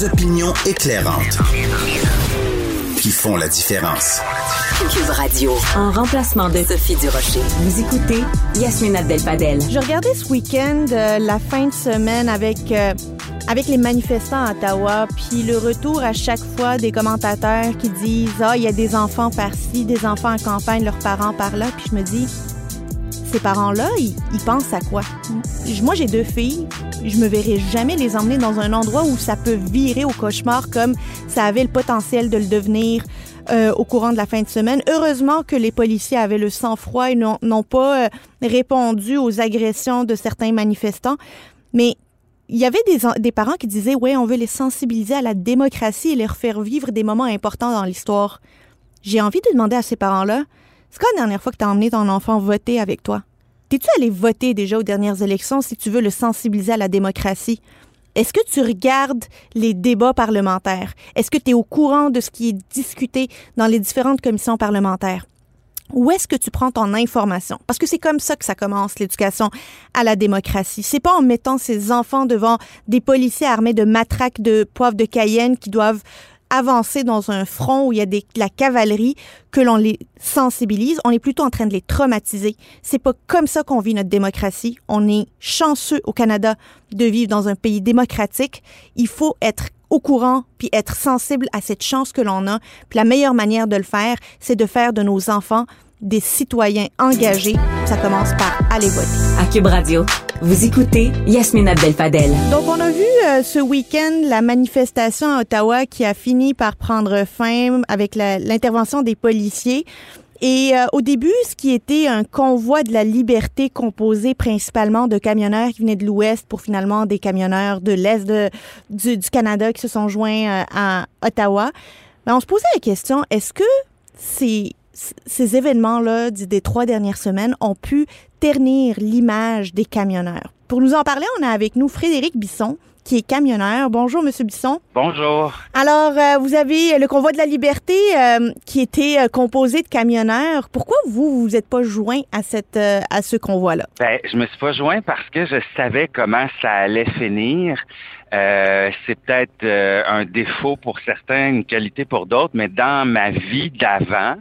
Des opinions éclairantes qui font la différence. Cube Radio, en remplacement de Sophie Durocher. Vous écoutez Yasmine Abdel-Fadel. Je regardais ce week-end euh, la fin de semaine avec euh, avec les manifestants à Ottawa, puis le retour à chaque fois des commentateurs qui disent ah il y a des enfants par-ci, des enfants en campagne, leurs parents par là, puis je me dis ces parents-là, ils, pensent à quoi? Moi j'ai deux filles, je me verrai jamais les emmener dans un endroit où ça peut virer au cauchemar comme ça avait le potentiel de le devenir euh, au courant de la fin de semaine. Heureusement que les policiers avaient le sang-froid et n'ont pas euh, répondu aux agressions de certains manifestants. Mais il y avait des, des parents qui disaient, ouais, on veut les sensibiliser à la démocratie et leur faire vivre des moments importants dans l'histoire. J'ai envie de demander à ces parents-là, c'est quand la dernière fois que tu as emmené ton enfant voter avec toi? T'es-tu allé voter déjà aux dernières élections si tu veux le sensibiliser à la démocratie? Est-ce que tu regardes les débats parlementaires? Est-ce que tu es au courant de ce qui est discuté dans les différentes commissions parlementaires? Où est-ce que tu prends ton information? Parce que c'est comme ça que ça commence, l'éducation à la démocratie. C'est pas en mettant ses enfants devant des policiers armés de matraques de poivre de Cayenne qui doivent avancer dans un front où il y a des, la cavalerie, que l'on les sensibilise, on est plutôt en train de les traumatiser. C'est pas comme ça qu'on vit notre démocratie. On est chanceux au Canada de vivre dans un pays démocratique. Il faut être au courant puis être sensible à cette chance que l'on a. Puis la meilleure manière de le faire, c'est de faire de nos enfants des citoyens engagés. Ça commence par aller voter. À Cube Radio, vous écoutez Yasmine Abdel-Fadel. Donc, on a vu euh, ce week-end la manifestation à Ottawa qui a fini par prendre fin avec l'intervention des policiers. Et euh, au début, ce qui était un convoi de la liberté composé principalement de camionneurs qui venaient de l'Ouest pour finalement des camionneurs de l'Est de, du, du, Canada qui se sont joints euh, à Ottawa. Mais on se posait la question, est-ce que c'est ces événements-là des trois dernières semaines ont pu ternir l'image des camionneurs. Pour nous en parler, on a avec nous Frédéric Bisson, qui est camionneur. Bonjour, Monsieur Bisson. Bonjour. Alors, euh, vous avez le convoi de la liberté euh, qui était euh, composé de camionneurs. Pourquoi vous vous êtes pas joint à cette à ce convoi-là? Ben, je me suis pas joint parce que je savais comment ça allait finir. c'est peut-être un défaut pour certains, une qualité pour d'autres, mais dans ma vie d'avant,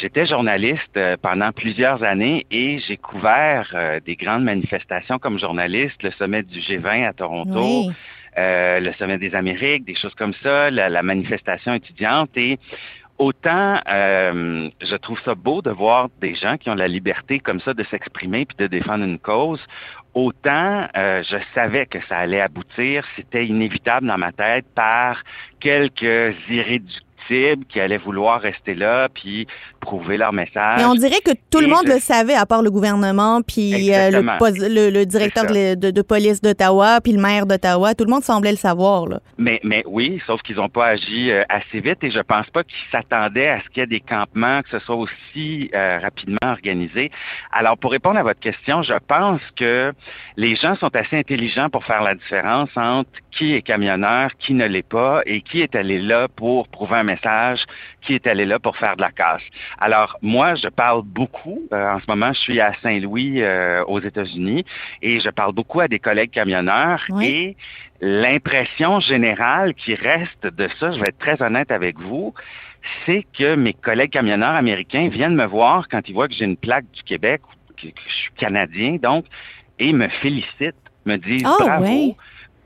j'étais journaliste pendant plusieurs années et j'ai couvert des grandes manifestations comme journaliste, le sommet du G20 à Toronto. Euh, le sommet des Amériques, des choses comme ça, la, manifestation étudiante. Et autant euh, je trouve ça beau de voir des gens qui ont la liberté comme ça de s'exprimer puis de défendre une cause, autant euh, je savais que ça allait aboutir, c'était inévitable dans ma tête par quelques irréductibles qui allaient vouloir rester là puis prouver leur message. Mais on dirait que tout le monde le savait, à part le gouvernement, puis euh, le, le, directeur de, de, police d'Ottawa, puis le maire d'Ottawa. Tout le monde semblait le savoir. Là. Mais, mais oui, sauf qu'ils n'ont pas agi euh, assez vite et je pense pas qu'ils s'attendaient à ce qu'il y ait des campements, que ce soit aussi euh, rapidement organisé. Alors, pour répondre à votre question, je pense que les gens sont assez intelligents pour faire la différence entre qui est camionneur, qui ne l'est pas et qui est allé là pour prouver un message, qui est allé là pour faire de la casse. Alors, moi, je parle beaucoup. Euh, en ce moment, je suis à Saint-Louis, euh, aux États-Unis, et je parle beaucoup à des collègues camionneurs. Et l'impression générale qui reste de ça, je vais être très honnête avec vous, c'est que mes collègues camionneurs américains viennent me voir quand ils voient que j'ai une plaque du Québec, que, je suis canadien, donc, et me félicitent, me disent oh, bravo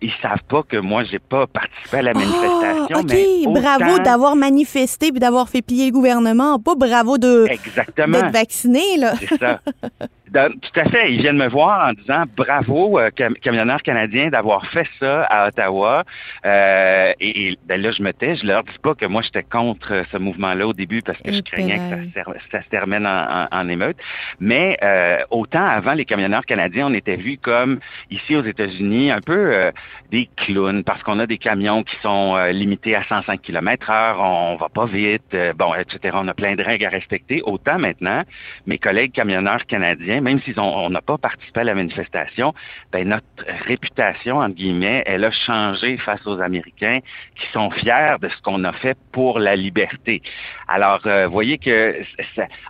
ils savent pas que moi j'ai pas participé à la manifestation. Oh, ok, bravo d'avoir manifesté puis d'avoir fait plier le gouvernement. Pas bravo de d'être vacciné là. C'est ça. tout à fait. Ils viennent me voir en disant bravo, euh, camionneurs canadiens, d'avoir fait ça à Ottawa. Euh, et, ben là, je me tais. Je leur dis pas que moi, j'étais contre ce mouvement-là au début parce que je craignais que ça, se termine en, émeute. Mais euh, autant avant, les camionneurs canadiens, on était vus comme, ici aux États-Unis, un peu euh, des clowns parce qu'on a des camions qui sont limités à 105 km heure, on, va pas vite, bon, etc. On a plein de règles à respecter. Autant maintenant, mes collègues camionneurs canadiens même si on n'a pas participé à la manifestation, ben notre réputation, entre guillemets, elle a changé face aux Américains qui sont fiers de ce qu'on a fait pour la liberté. Alors, euh, voyez que,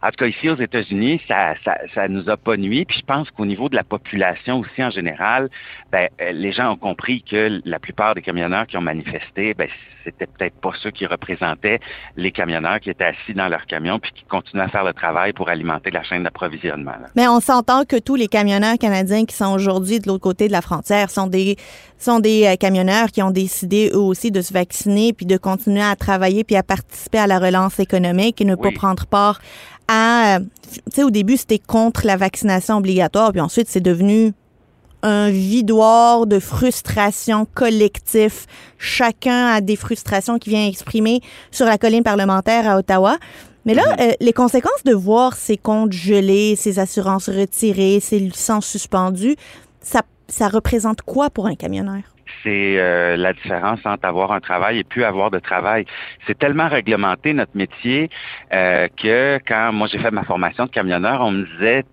en tout cas ici aux États-Unis, ça, ça, ça nous a pas nuit. Puis je pense qu'au niveau de la population aussi en général, ben, euh, les gens ont compris que la plupart des camionneurs qui ont manifesté, ben, c'était peut-être pas ceux qui représentaient les camionneurs qui étaient assis dans leur camion puis qui continuaient à faire le travail pour alimenter la chaîne d'approvisionnement. Mais on s'entend que tous les camionneurs canadiens qui sont aujourd'hui de l'autre côté de la frontière sont des sont des euh, camionneurs qui ont décidé eux aussi de se vacciner puis de continuer à travailler puis à participer à la relance économique et ne pas prendre part à euh, tu sais au début c'était contre la vaccination obligatoire puis ensuite c'est devenu un vidoir de frustration collectif. Chacun a des frustrations qui vient exprimer sur la colline parlementaire à Ottawa. Mais là, mhm. euh, les conséquences de voir ces comptes gelés, ces assurances retirées, ces licences suspendues, ça, ça représente quoi pour un camionneur? c'est euh, la différence entre avoir un travail et plus avoir de travail. C'est tellement réglementé notre métier euh, que quand moi j'ai fait ma formation de camionneur, on me disait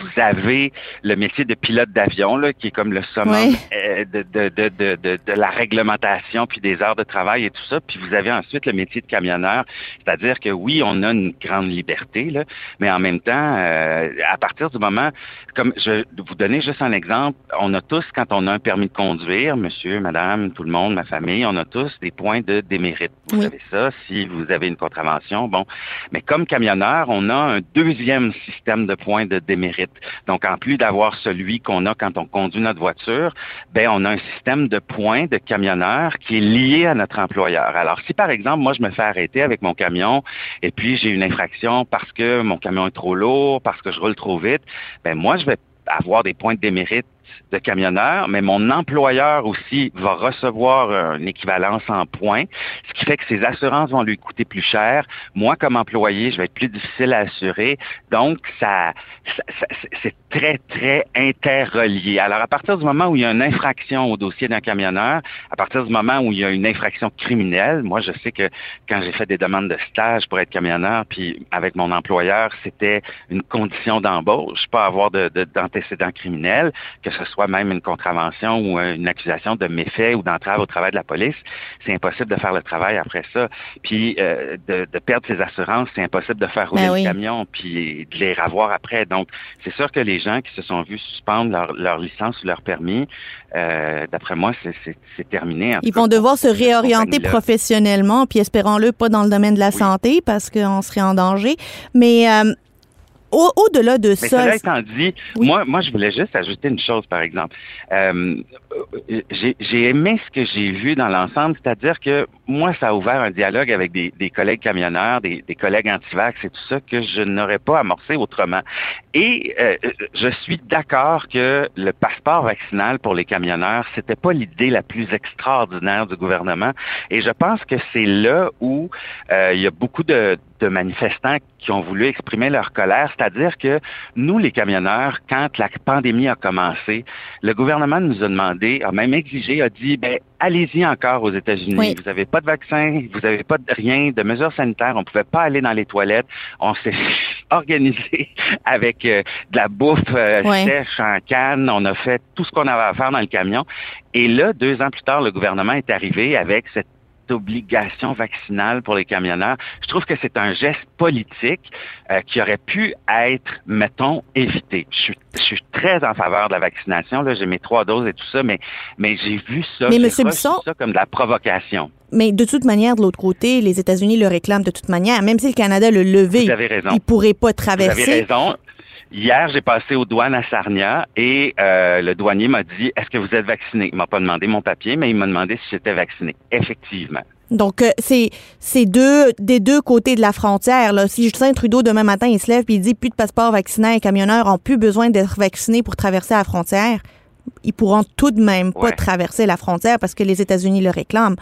vous avez le métier de pilote d'avion, là, qui est comme le summum euh, de, de, de, de, de, la réglementation, puis des heures de travail et tout ça. Puis vous avez ensuite le métier de camionneur, c'est-à-dire que oui, on a une grande liberté, là, mais en même temps, euh, à partir du moment, comme je vous donner juste un exemple, on a tous, quand on a un permis de conduire, monsieur, madame, tout le monde, ma famille, on a tous des points de démérite. Vous savez ça, si vous avez une contravention, bon. Mais comme camionneur, on a un deuxième système de points de démérite donc, en plus d'avoir celui qu'on a quand on conduit notre voiture, ben on a un système de points de camionneurs qui est lié à notre employeur. Alors, si par exemple, moi, je me fais arrêter avec mon camion et puis j'ai une infraction parce que mon camion est trop lourd, parce que je roule trop vite, ben moi, je vais avoir des points de démérite de camionneur, mais mon employeur aussi va recevoir une équivalence en points, ce qui fait que ses assurances vont lui coûter plus cher. Moi, comme employé, je vais être plus difficile à assurer. Donc, ça, c'est très, très interrelié. Alors, à partir du moment où il y a une infraction au dossier d'un camionneur, à partir du moment où il y a une infraction criminelle, moi, je sais que quand j'ai fait des demandes de stage pour être camionneur, puis avec mon employeur, c'était une condition d'embauche, pas avoir d'antécédents de, criminels, que ce soit même une contravention ou une accusation de méfait ou d'entrave au travail de la police, c'est impossible de faire le travail après ça. Puis euh, de, perdre ses assurances, c'est impossible de faire rouler ben le camion puis de les revoir après. Donc, c'est sûr que les gens qui se sont vus suspendre leur, licence ou leur permis, euh, d'après moi, c'est terminé. Ils vont devoir se réorienter professionnellement, puis espérons-le pas dans le domaine de la santé parce qu'on serait en danger. Mais euh, au-delà de ça. Cela étant dit, moi, moi, je voulais juste ajouter une chose, par exemple. Euh, j'ai aimé ce que j'ai vu dans l'ensemble, c'est-à-dire que moi, ça a ouvert un dialogue avec des, collègues camionneurs, des, collègues anti-vax et tout ça que je n'aurais pas amorcé autrement. Et euh, je suis d'accord que le passeport vaccinal pour les camionneurs, c'était pas l'idée la plus extraordinaire du gouvernement. Et je pense que c'est là où euh, il y a beaucoup de, de manifestants qui ont voulu exprimer leur colère, c'est-à-dire que nous, les camionneurs, quand la pandémie a commencé, le gouvernement nous a demandé, a même exigé, a dit, ben, allez-y encore aux États-Unis. Vous n'avez pas de vaccin, vous n'avez pas de rien, de mesures sanitaires, on ne pouvait pas aller dans les toilettes. On s'est organisé avec euh, de la bouffe euh, sèche en canne. On a fait tout ce qu'on avait à faire dans le camion. Et là, deux ans plus tard, le gouvernement est arrivé avec cette obligation vaccinale pour les camionneurs. Je trouve que c'est un geste politique euh, qui aurait pu être, mettons, évité. Je suis, je suis très en faveur de la vaccination. Là, j'ai mes trois doses et tout ça, mais, mais j'ai vu ça, mais ça comme de la provocation. Mais de toute manière, de l'autre côté, les États-Unis le réclament de toute manière. Même si le Canada le levait, il ne pourrait pas traverser. Vous avez raison. Hier, j'ai passé aux douanes à Sarnia et euh, le douanier m'a dit Est-ce que vous êtes vacciné? Il m'a pas demandé mon papier, mais il m'a demandé si j'étais vacciné. Effectivement. Donc, euh, c'est c'est deux des deux côtés de la frontière. Là. Si Justin Trudeau, demain matin, il se lève et il dit plus de passeport vaccinal, les camionneurs ont plus besoin d'être vaccinés pour traverser la frontière, ils pourront tout de même pas traverser la frontière parce que les États-Unis le réclament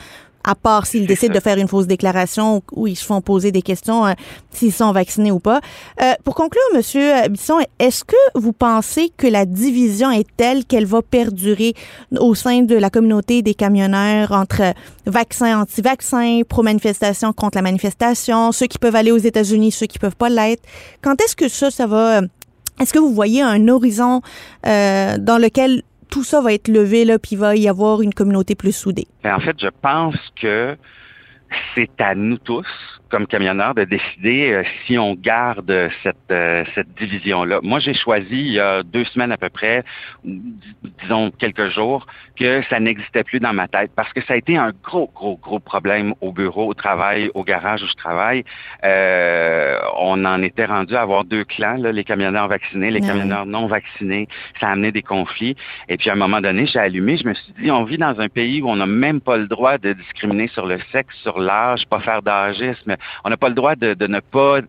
à part s'ils décident de faire une fausse déclaration ou ils se font poser des questions euh, s'ils sont vaccinés ou pas. Euh, pour conclure, Monsieur Bisson, est-ce que vous pensez que la division est telle qu'elle va perdurer au sein de la communauté des camionneurs entre vaccins, anti-vaccins, pro-manifestation contre la manifestation, ceux qui peuvent aller aux États-Unis, ceux qui peuvent pas l'être? Quand est-ce que ça, ça va Est-ce que vous voyez un horizon euh, dans lequel tout ça va être levé, là, puis il va y avoir une communauté plus soudée? Ben, en fait, je pense que c'est à nous tous, comme camionneurs, de décider euh, si on garde cette, euh, cette division-là. Moi, j'ai choisi il y a deux semaines à peu près, disons quelques jours, que ça n'existait plus dans ma tête parce que ça a été un gros, gros, gros problème au bureau, au travail, au garage où je travaille. Euh, on en était rendu à avoir deux clans, là, les camionneurs vaccinés, les camionneurs non vaccinés. Ça a amené des conflits. Et puis à un moment donné, j'ai allumé, je me suis dit, on vit dans un pays où on n'a même pas le droit de discriminer sur le sexe, sur l'âge, pas faire d'âgisme. On n'a pas le droit de, de ne pas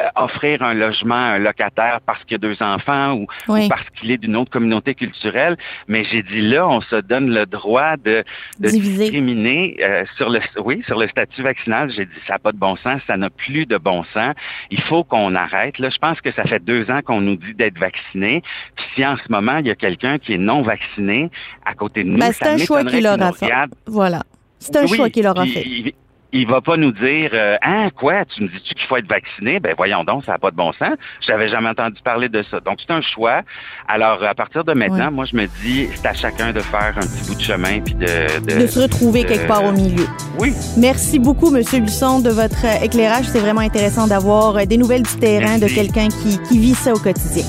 euh, offrir un logement à un locataire parce qu'il a deux enfants ou, parce qu'il est d'une autre communauté culturelle. Mais j'ai dit là, on se donne le droit de, de discriminer euh, sur le oui sur le statut vaccinal. J'ai dit ça n'a pas de bon sens, ça n'a plus de bon sens. Il faut qu'on arrête. Là, je pense que ça fait deux ans qu'on nous dit d'être vacciné. Puis si en ce moment il y a quelqu'un qui est non vacciné à côté de nous, ben, c'est un choix qu'il aura fait. Voilà. C'est un choix qu'il aura fait il va pas nous dire euh, Hein, quoi, tu me dis-tu qu'il faut être vacciné? Ben voyons donc, ça n'a pas de bon sens. Je n'avais jamais entendu parler de ça. Donc, c'est un choix. Alors, à partir de maintenant, moi, je me dis, c'est à chacun de faire un petit bout de chemin puis de, de, se retrouver quelque part au milieu. Oui. Merci beaucoup, M. Buisson, de votre éclairage. C'est vraiment intéressant d'avoir des nouvelles du terrain de quelqu'un qui, qui vit ça au quotidien.